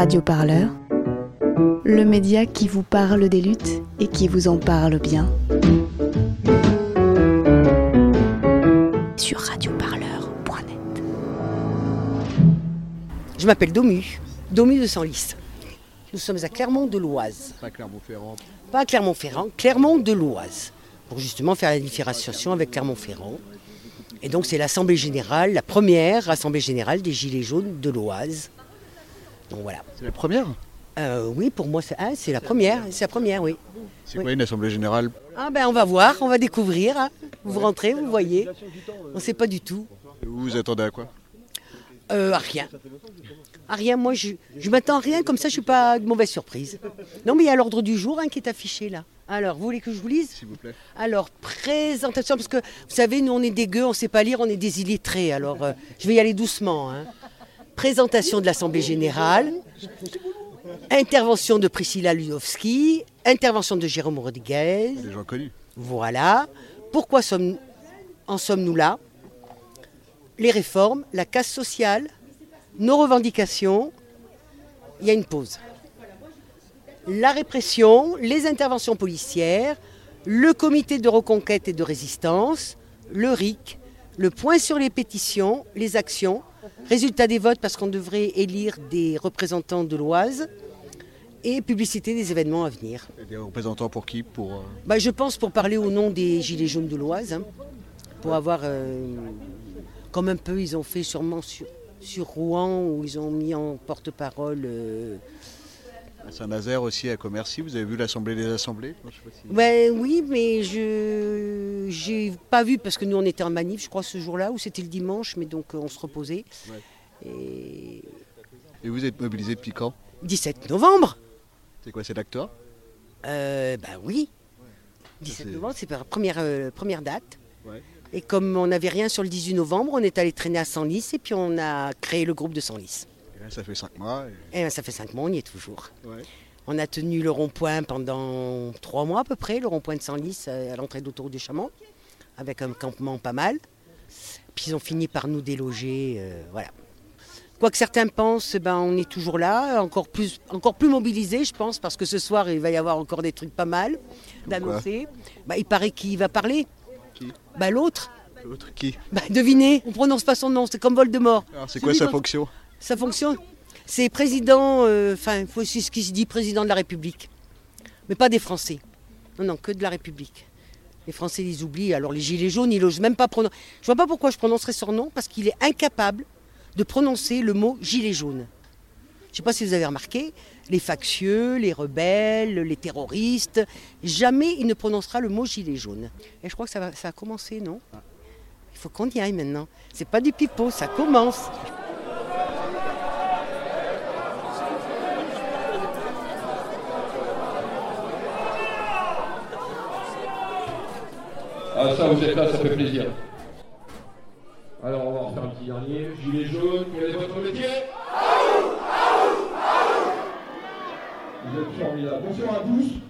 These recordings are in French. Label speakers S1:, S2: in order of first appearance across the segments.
S1: Radio Parleur, le média qui vous parle des luttes et qui vous en parle bien. Sur radioparleur.net.
S2: Je m'appelle Domu, Domu de Senlis. Nous sommes à Clermont de l'Oise.
S3: Pas Clermont-Ferrand.
S2: Pas à Clermont-Ferrand, Clermont de l'Oise. Pour justement faire la différenciation avec Clermont-Ferrand. Et donc c'est l'Assemblée Générale, la première Assemblée Générale des Gilets jaunes de l'Oise. Donc voilà.
S3: C'est la première?
S2: Euh, oui, pour moi, c'est ah, c'est la première. C'est la première, oui.
S3: C'est
S2: Oui.
S3: quoi une assemblée générale?
S2: Ah ben on va voir, on va découvrir. hein. Vous rentrez, vous voyez. On ne sait pas du tout.
S3: Vous vous attendez à quoi?
S2: Euh, à rien. À rien, moi je, je m'attends à rien, comme ça je suis pas de mauvaise surprise. Non mais il y a l'ordre du jour hein, qui est affiché là. Alors, vous voulez que je vous lise?
S3: S'il vous plaît.
S2: Alors, présentation, parce que vous savez, nous on est des gueux, on ne sait pas lire, on est des illettrés. Alors, euh, je vais y aller doucement. hein. Présentation de l'Assemblée Générale, intervention de Priscilla Ludowski, intervention de Jérôme Rodriguez.
S3: Des gens connus.
S2: Voilà. Pourquoi sommes, en sommes-nous là? Les réformes, la casse sociale, nos revendications. Il y a une pause. La répression, les interventions policières, le comité de reconquête et de résistance, le RIC, le point sur les pétitions, les actions, résultat des votes parce qu'on devrait élire des représentants de l'Oise et publicité des événements à venir.
S3: Et Des représentants pour qui Pour. euh,
S2: Bah, je pense pour parler au nom des Gilets jaunes de l'Oise, hein, pour avoir, euh, comme un peu ils ont fait sûrement sur, sur Rouen, où ils ont mis en porte-parole. euh,
S3: Saint-Nazaire aussi, à Commercy. Vous avez vu l'assemblée des assemblées? Non, je sais pas si-
S2: Ouais, oui, mais je j'ai pas vu parce que nous on était en manif, je crois ce jour-là, ou c'était le dimanche, mais donc euh, on se reposait.
S3: Ouais.
S2: Et
S3: Et vous êtes mobilisé depuis quand?
S2: 17 novembre
S3: C'est quoi C'est l'acteur?
S2: Euh, Bah oui. 17
S3: c'est-
S2: novembre, c'est la première, euh, première date.
S3: Ouais.
S2: Et comme on n'avait rien sur le 18 novembre, on est allé traîner à Senlis et puis on a créé le groupe de Senlis.
S3: Là, ça fait 5 mois. et-
S2: Et ben, ça fait cinq mois, on y est toujours.
S3: Ouais.
S2: On a tenu le rond-point pendant trois mois à peu près, le rond-point de Senlis euh, à l'entrée de l'autoroute du Chamont, avec un campement pas mal. Puis ils ont fini par nous déloger, euh, voilà. Quoi que certains pensent, ben, on est toujours là, encore plus, encore plus mobilisés, je pense, parce que ce soir, il va y avoir encore des trucs pas mal d'annoncer. Ben, il paraît qu'il va parler.
S3: Qui
S2: Ben, L'autre,
S3: L'autre qui
S2: ben, devinez, on prononce pas son nom, c'est comme Voldemort.
S3: Alors, c'est quoi sa fonction?
S2: Sa fonction, c'est président, euh, enfin, faut c'est ce qui se dit président de la République. Mais pas des Français. Non, non, que de la République. Les Français les oublient. Alors les Gilets jaunes, ils n'osent même pas prononcer. Je vois pas pourquoi je prononcerais son nom, parce qu'il est incapable de prononcer le mot Gilets jaunes. Je ne sais pas si vous avez remarqué, les factieux, les rebelles, les terroristes, jamais il ne prononcera le mot Gilets jaunes. Et je crois que ça, va, ça a commencé, non? Il faut qu'on y aille maintenant. C'est pas du pipeau, ça commence.
S4: Ah ça, vous êtes là, ça fait plaisir. Alors on va en faire un petit dernier. Gilet jaune, quel est votre métier Vous êtes formidables. Bonsoir à tous.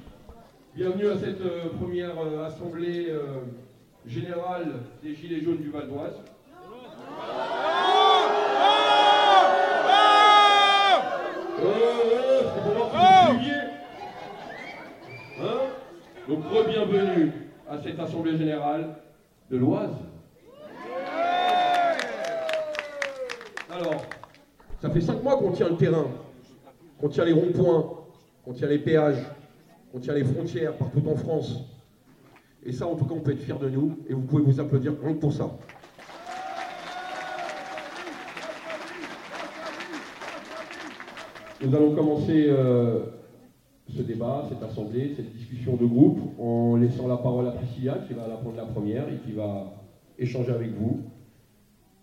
S4: Bienvenue à cette euh, première euh, assemblée euh, générale des Gilets jaunes du Val d'Oise. Euh, euh. Hein? Donc re-bienvenue à cette assemblée générale de l'Oise. Alors, ça fait cinq mois qu'on tient le terrain, qu'on tient les ronds-points, qu'on tient les péages, qu'on tient les frontières partout en France. Et ça, en tout cas, on peut être fiers de nous et vous pouvez vous applaudir pour ça. Nous allons commencer euh, ce débat, cette assemblée, cette discussion de groupe en laissant la parole à Priscilla qui va la prendre la première et qui va échanger avec vous.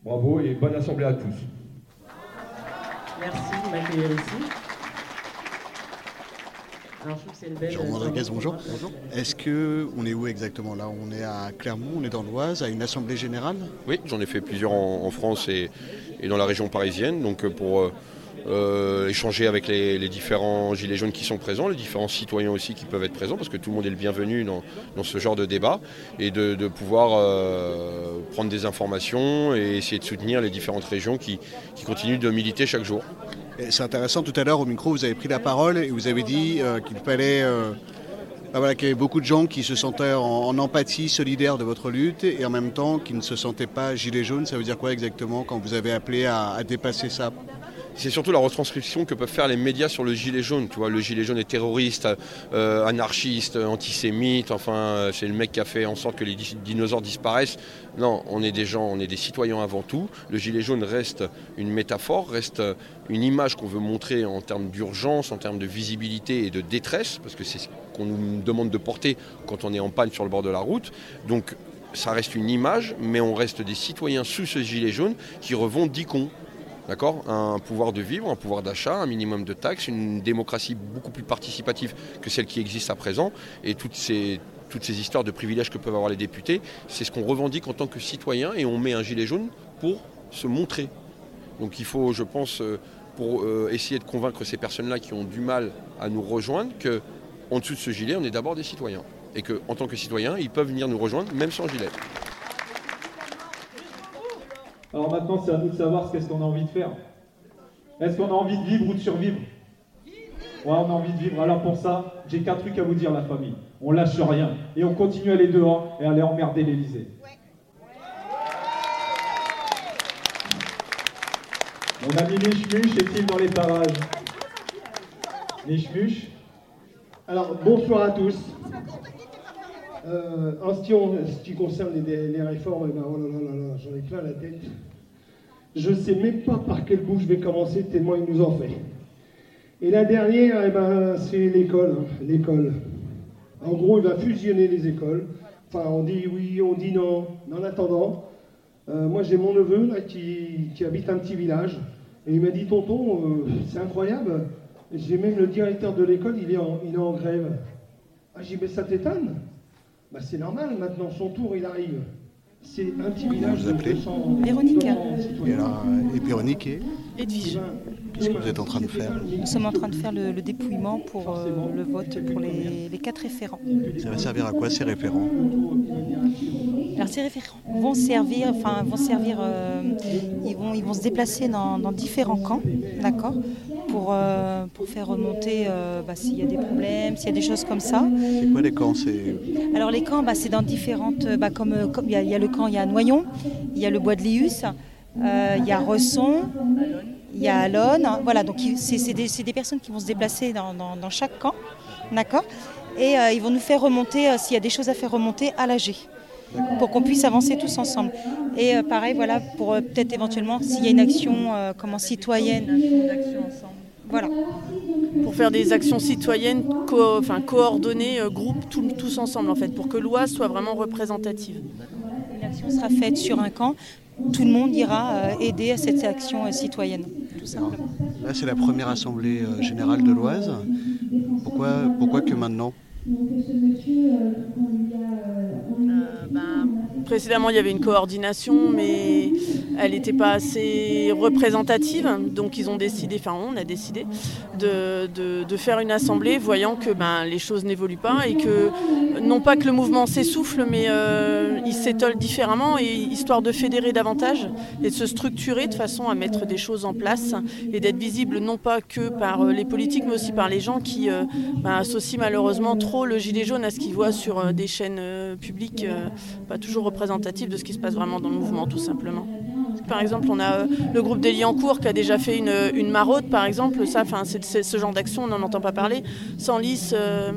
S4: Bravo et bonne assemblée à tous.
S5: Merci de m'accueillir ici. Alors, je trouve que c'est une belle.
S3: Jérôme Rodriguez, bonjour. Est-ce que on est où exactement là? On est à Clermont, on est dans l'Oise, à une assemblée générale?
S6: Oui, j'en ai fait plusieurs en, en France et, et dans la région parisienne, donc euh, pour euh, euh, échanger avec les, différents gilets jaunes qui sont présents, les différents citoyens aussi qui peuvent être présents, parce que tout le monde est le bienvenu dans, ce genre de débat, et de, pouvoir euh, prendre des informations et essayer de soutenir les différentes régions qui, continuent de militer chaque jour.
S3: C'est intéressant, tout à l'heure au micro, vous avez pris la parole et vous avez dit euh, qu'il fallait... ah, voilà, qu'il y avait beaucoup de gens qui se sentaient en, empathie, solidaires de votre lutte et en même temps qui ne se sentaient pas gilets jaunes. Ça veut dire quoi exactement quand vous avez appelé à dépasser ça?
S6: C'est surtout la retranscription que peuvent faire les médias sur le gilet jaune. Tu vois, le gilet jaune est terroriste, euh, anarchiste, antisémite. Enfin, euh, c'est le mec qui a fait en sorte que les di- dinosaures disparaissent. Non, on est des gens, on est des citoyens avant tout. Le gilet jaune reste une métaphore, reste une image qu'on veut montrer en termes d'urgence, en termes de visibilité et de détresse, parce que c'est ce qu'on nous demande de porter quand on est en panne sur le bord de la route. Donc, ça reste une image, mais on reste des citoyens sous ce gilet jaune qui revendiquons D'accord Un pouvoir de vivre, un pouvoir d'achat, un minimum de taxes, une démocratie beaucoup plus participative que celle qui existe à présent. Et toutes ces, toutes ces histoires de privilèges que peuvent avoir les députés, c'est ce qu'on revendique en tant que citoyen et on met un gilet jaune pour se montrer. Donc il faut, je pense, euh, pour euh, essayer de convaincre ces personnes-là qui ont du mal à nous rejoindre, que en dessous de ce gilet, on est d'abord des citoyens. Et qu'en tant que citoyens, ils peuvent venir nous rejoindre même sans gilet.
S7: Alors maintenant, c'est à nous de savoir ce qu'est-ce qu'on a envie de faire. Est-ce qu'on a envie de vivre ou de survivre? Ouais, on a envie de vivre. Alors pour ça, j'ai qu'un truc à vous dire, la famille. On lâche rien et on continue à aller dehors et à aller emmerder l'Elysée. Mon ami Michmuch est-il dans les parages? Michmuch
S8: Alors, bonsoir à tous. Euh, en ce qui, concerne les, réformes, eh ben, oh là là là j'en ai plein la tête. Je ne sais même pas par quel bout je vais commencer, tellement il nous en fait. Et la dernière, eh ben, c'est l'école. hein, l'école. En gros, il va fusionner les écoles. Enfin, on dit oui, on dit non. En attendant, euh, moi j'ai mon neveu là, qui, qui habite un petit village. Et il m'a dit, tonton, euh, c'est incroyable. J'ai même le directeur de l'école, il, est en- il est en grève. Ah, j'ai dit, mais ça t'étonne bah, C'est normal, maintenant, son tour, il arrive. C'est un petit village
S3: vous
S8: de
S3: appelez
S8: 200
S9: Véronique.
S8: 200
S3: Et, alors, euh, et Véronique, et
S9: Edwige.
S3: qu'est-ce que vous êtes en train de faire
S9: Nous sommes en train de faire le, le dépouillement pour euh, le vote pour les, les quatre référents.
S3: Ça va servir à quoi ces référents?
S9: Alors ces référents vont servir, enfin vont servir, euh, ils vont ils vont se déplacer dans, dans différents camps, d'accord, pour euh, pour faire remonter euh, bah, s'il y a des problèmes, s'il y a des choses comme ça.
S3: C'est quoi les camps?
S9: Alors les camps, bah, c'est dans différentes, bah, comme comme il y, a- il y a le camp, il y a Noyon, il y a le Bois de Lius, il y a Resson, il y a Alonne. Voilà, donc c'est des, des personnes qui vont se déplacer dans, dans- dans chaque camp, d'accord, et ils vont nous faire remonter s'il y a des choses à faire remonter à l'AG pour qu'on puisse avancer tous ensemble. Et euh, pareil, voilà, pour euh, peut-être éventuellement s'il y a une action euh, comment citoyenne. Voilà.
S5: pour faire des actions citoyennes co- enfin, coordonnées, euh, groupe, tout- tous ensemble en fait, pour que l'Oise soit vraiment représentative.
S9: Une action sera faite sur un camp, tout le monde ira euh, aider à cette action euh, citoyenne, tout simplement.
S3: Là, c'est la première assemblée euh, générale de l'Oise. Pourquoi, pourquoi que maintenant?
S5: Précédemment, il y avait une coordination, mais elle n'était pas assez représentative. Donc, ils ont décidé, enfin, on a décidé de, faire une assemblée, voyant que ben, les choses n'évoluent pas et que, non pas que le mouvement s'essouffle, mais euh, il s'étole différemment, et histoire de fédérer davantage et de se structurer de façon à mettre des choses en place et d'être visible non pas que par euh, les politiques, mais aussi par les gens qui euh, ben, associent malheureusement trop le gilet jaune à ce qu'ils voient sur des chaînes publiques pas toujours représentatives de ce qui se passe vraiment dans le mouvement, tout simplement. Par exemple, on a euh, le groupe des Liancourt qui a déjà fait une, une maraude, par exemple. Ça, enfin, c'est ce genre d'action, on n'en entend pas parler. Sans lice, euh,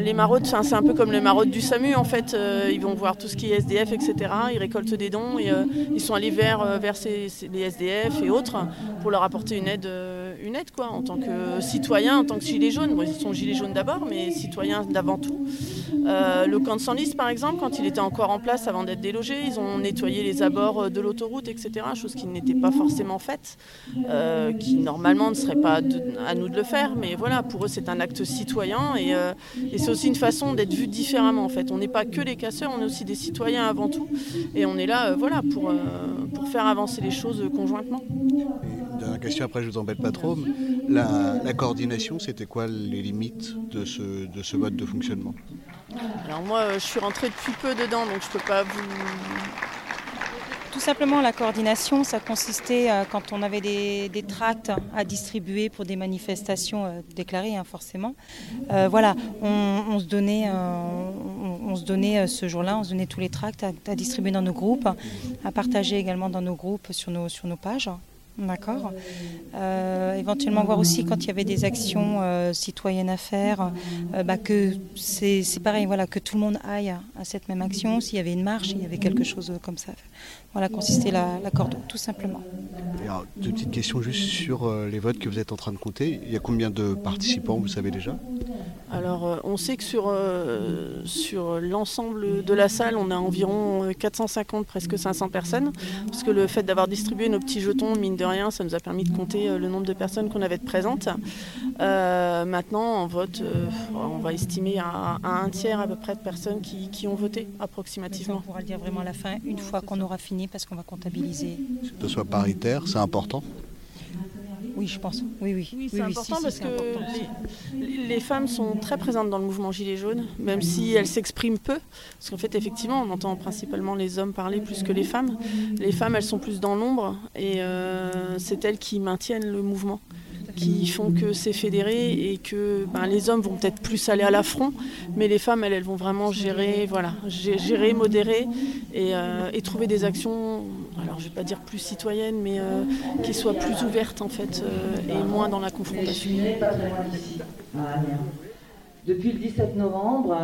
S5: les maraudes, c'est un peu comme les maraudes du SAMU, en fait. Euh, ils vont voir tout ce qui est SDF, etc. Ils récoltent des dons et euh, ils sont allés vers, euh, vers les SDF et autres pour leur apporter une aide, euh, une aide quoi, en tant que citoyen, en tant que gilet jaune. Ils sont gilets jaunes d'abord, mais citoyens d'avant tout. Euh, le camp de Senlis, par exemple, quand il était encore en place avant d'être délogé, ils ont nettoyé les abords de l'autoroute, etc. Chose qui n'était pas forcément faite, euh, qui normalement ne serait pas à nous de le faire. Mais voilà, pour eux, c'est un acte citoyen et, euh, c'est aussi une façon d'être vu différemment. En fait, on n'est pas que les casseurs, on est aussi des citoyens avant tout, et on est là, voilà, pour, faire avancer les choses conjointement.
S3: Dernière question, après je vous embête pas trop. La, la coordination, c'était quoi les limites de ce, de ce mode de fonctionnement?
S5: Alors moi, je suis rentrée depuis peu dedans, donc je peux pas vous.
S9: Tout simplement, la coordination, ça consistait euh, quand on avait des, tracts à distribuer pour des manifestations euh, déclarées, hein, forcément. Euh, voilà, on, se donnait, on, se donnait ce jour-là, on se donnait tous les tracts à, distribuer dans nos groupes, à partager également dans nos groupes sur nos, sur nos pages. D'accord. Euh, éventuellement voir aussi quand il y avait des actions euh, citoyennes à faire, euh, bah, que c'est pareil, voilà, que tout le monde aille à, cette même action. S'il y avait une marche, il y avait quelque chose comme ça. Voilà, consister la, la corde, tout simplement.
S3: deux petites questions juste sur les votes que vous êtes en train de compter. Il y a combien de participants, vous savez déjà?
S5: Alors, euh, on sait que sur, euh, sur l'ensemble de la salle, on a environ 450, presque 500 personnes. Parce que le fait d'avoir distribué nos petits jetons, mine de rien, ça nous a permis de compter euh, le nombre de personnes qu'on avait de présentes. Maintenant, en vote, on va estimer à, un tiers à peu près de personnes qui, ont voté, approximativement.
S9: On pourra le dire vraiment à la fin, une fois qu'on aura fini, parce qu'on va comptabiliser.
S3: Que ce soit paritaire, c'est important
S9: oui, je pense. Oui, oui.
S5: oui c'est important parce que Les, femmes sont très présentes dans le mouvement Gilets jaunes, même si elles s'expriment peu. Parce qu'en fait, effectivement, on entend principalement les hommes parler plus que les femmes. Les femmes, elles sont plus dans l'ombre et euh, c'est elles qui maintiennent le mouvement qui font que c'est fédéré et que ben, les hommes vont peut-être plus aller à l'affront, mais les femmes, elles, vont vraiment gérer, voilà, gérer, modérer euh, et, trouver des actions, alors je ne vais pas dire plus citoyennes, mais euh, qui soient plus ouvertes en fait euh, et moins dans la confrontation.
S10: Depuis le 17 novembre,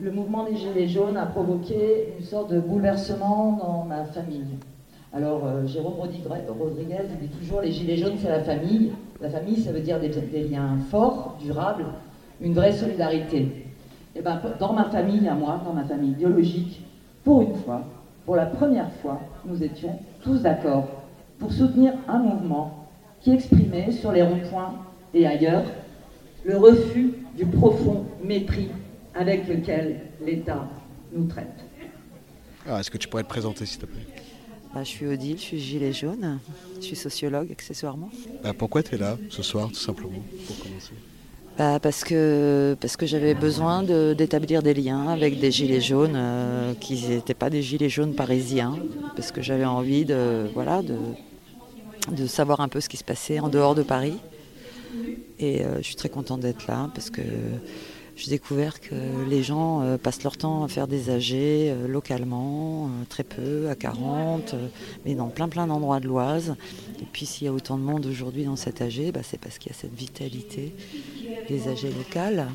S10: le mouvement des Gilets jaunes a provoqué une sorte de bouleversement dans ma famille. Alors, Jérôme Rodriguez dit toujours les Gilets jaunes, c'est la famille. La famille, ça veut dire des, liens forts, durables, une vraie solidarité. Eh ben, dans ma famille, à moi, dans ma famille biologique, pour une fois, pour la première fois, nous étions tous d'accord pour soutenir un mouvement qui exprimait sur les ronds-points et ailleurs le refus du profond mépris avec lequel l'État nous traite.
S3: Est-ce que tu pourrais te présenter, s'il te plaît?
S11: Bah, je suis Odile, je suis gilet jaune, je suis sociologue accessoirement.
S3: Bah, pourquoi tu es là ce soir, tout simplement, pour commencer?
S11: Bah, parce que, parce que j'avais besoin d'établir des liens avec des gilets jaunes euh, qui n'étaient pas des gilets jaunes parisiens, parce que j'avais envie de, voilà, de, de savoir un peu ce qui se passait en dehors de Paris. Et euh, je suis très contente d'être là parce que j'ai découvert que les gens euh, passent leur temps à faire des AG euh, localement, euh, très peu, à 40, mais dans plein plein d'endroits de l'Oise. Et puis s'il y a autant de monde aujourd'hui dans cet AG, bah, c'est parce qu'il y a cette vitalité des AG locales.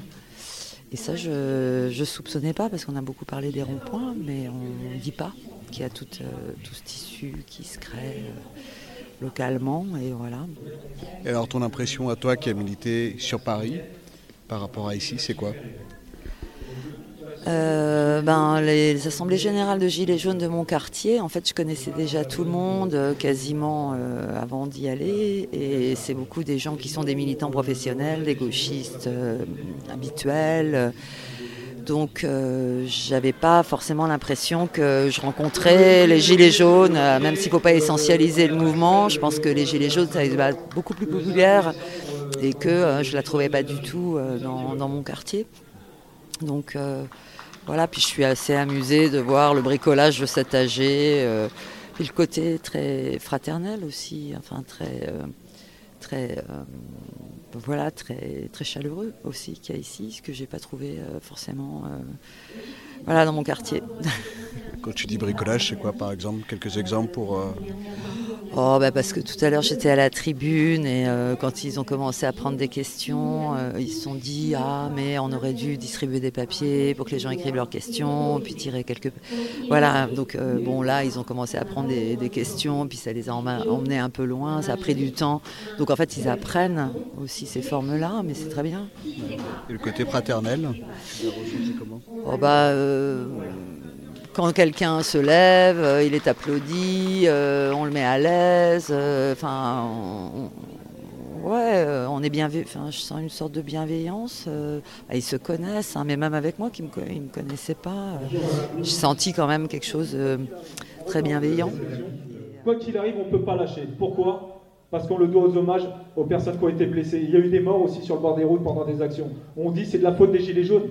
S11: Et ça, je ne soupçonnais pas, parce qu'on a beaucoup parlé des ronds-points, mais on ne dit pas qu'il y a tout, tout, ce tissu qui se crée localement. Et voilà.
S3: Et alors ton impression à toi qui as milité sur Paris, par rapport à ici, c'est quoi
S11: euh, ben, les assemblées générales de Gilets jaunes de mon quartier, en fait, je connaissais déjà tout le monde euh, quasiment euh, avant d'y aller. Et c'est beaucoup des gens qui sont des militants professionnels, des gauchistes habituels. Donc, j'avais pas forcément l'impression que je rencontrais les Gilets jaunes, même s'il ne faut pas essentialiser le mouvement. Je pense que les Gilets jaunes, ça est beaucoup plus populaire et que euh, je la trouvais pas du tout euh, dans, mon quartier. Donc euh, voilà, puis je suis assez amusée de voir le bricolage de cet AG, puis le côté très fraternel aussi, enfin très, très, voilà, très, très chaleureux aussi qu'il y a ici, ce que j'ai pas trouvé forcément voilà, dans mon quartier.
S3: Quand tu dis bricolage, c'est quoi par exemple Quelques exemples pour...
S11: Oh, bah parce que tout à l'heure j'étais à la tribune et euh, quand ils ont commencé à prendre des questions, euh, ils se sont dit Ah, mais on aurait dû distribuer des papiers pour que les gens écrivent leurs questions, puis tirer quelques. Voilà, donc euh, bon, là ils ont commencé à prendre des, questions, puis ça les a emmenés un peu loin, ça a pris du temps. Donc en fait, ils apprennent aussi ces formes-là, mais c'est très bien.
S3: Et le côté fraternel?
S11: Oh, bah, quand quelqu'un se lève, euh, il est applaudi, euh, on le met à l'aise. Euh, enfin, ouais, on est bien. Enfin, je sens une sorte de bienveillance. ils se connaissent, hein, mais même avec moi qui ne me, me connaissaient pas, j'ai senti quand même quelque chose de très bienveillant.
S7: Quoi qu'il arrive, on ne peut pas lâcher. Pourquoi? Parce qu'on le doit aux hommages aux personnes qui ont été blessées. Il y a eu des morts aussi sur le bord des routes pendant des actions. On dit c'est de la faute des gilets jaunes.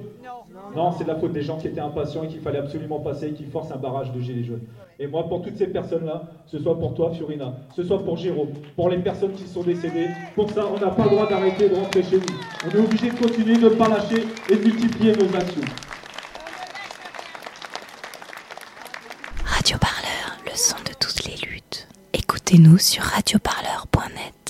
S7: Non, c'est la faute des gens qui étaient impatients et qu'il fallait absolument passer et qui forcent un barrage de gilets jaunes. Et moi, pour toutes ces personnes-là, ce soit pour toi, Fiorina, ce soit pour Jérôme, pour les personnes qui sont décédées, pour ça, on n'a pas le droit d'arrêter de rentrer chez nous. On est obligé de continuer, de ne pas lâcher et de multiplier nos actions.
S12: Radio Parleur, le son de toutes les luttes. Écoutez-nous sur radioparleur.net.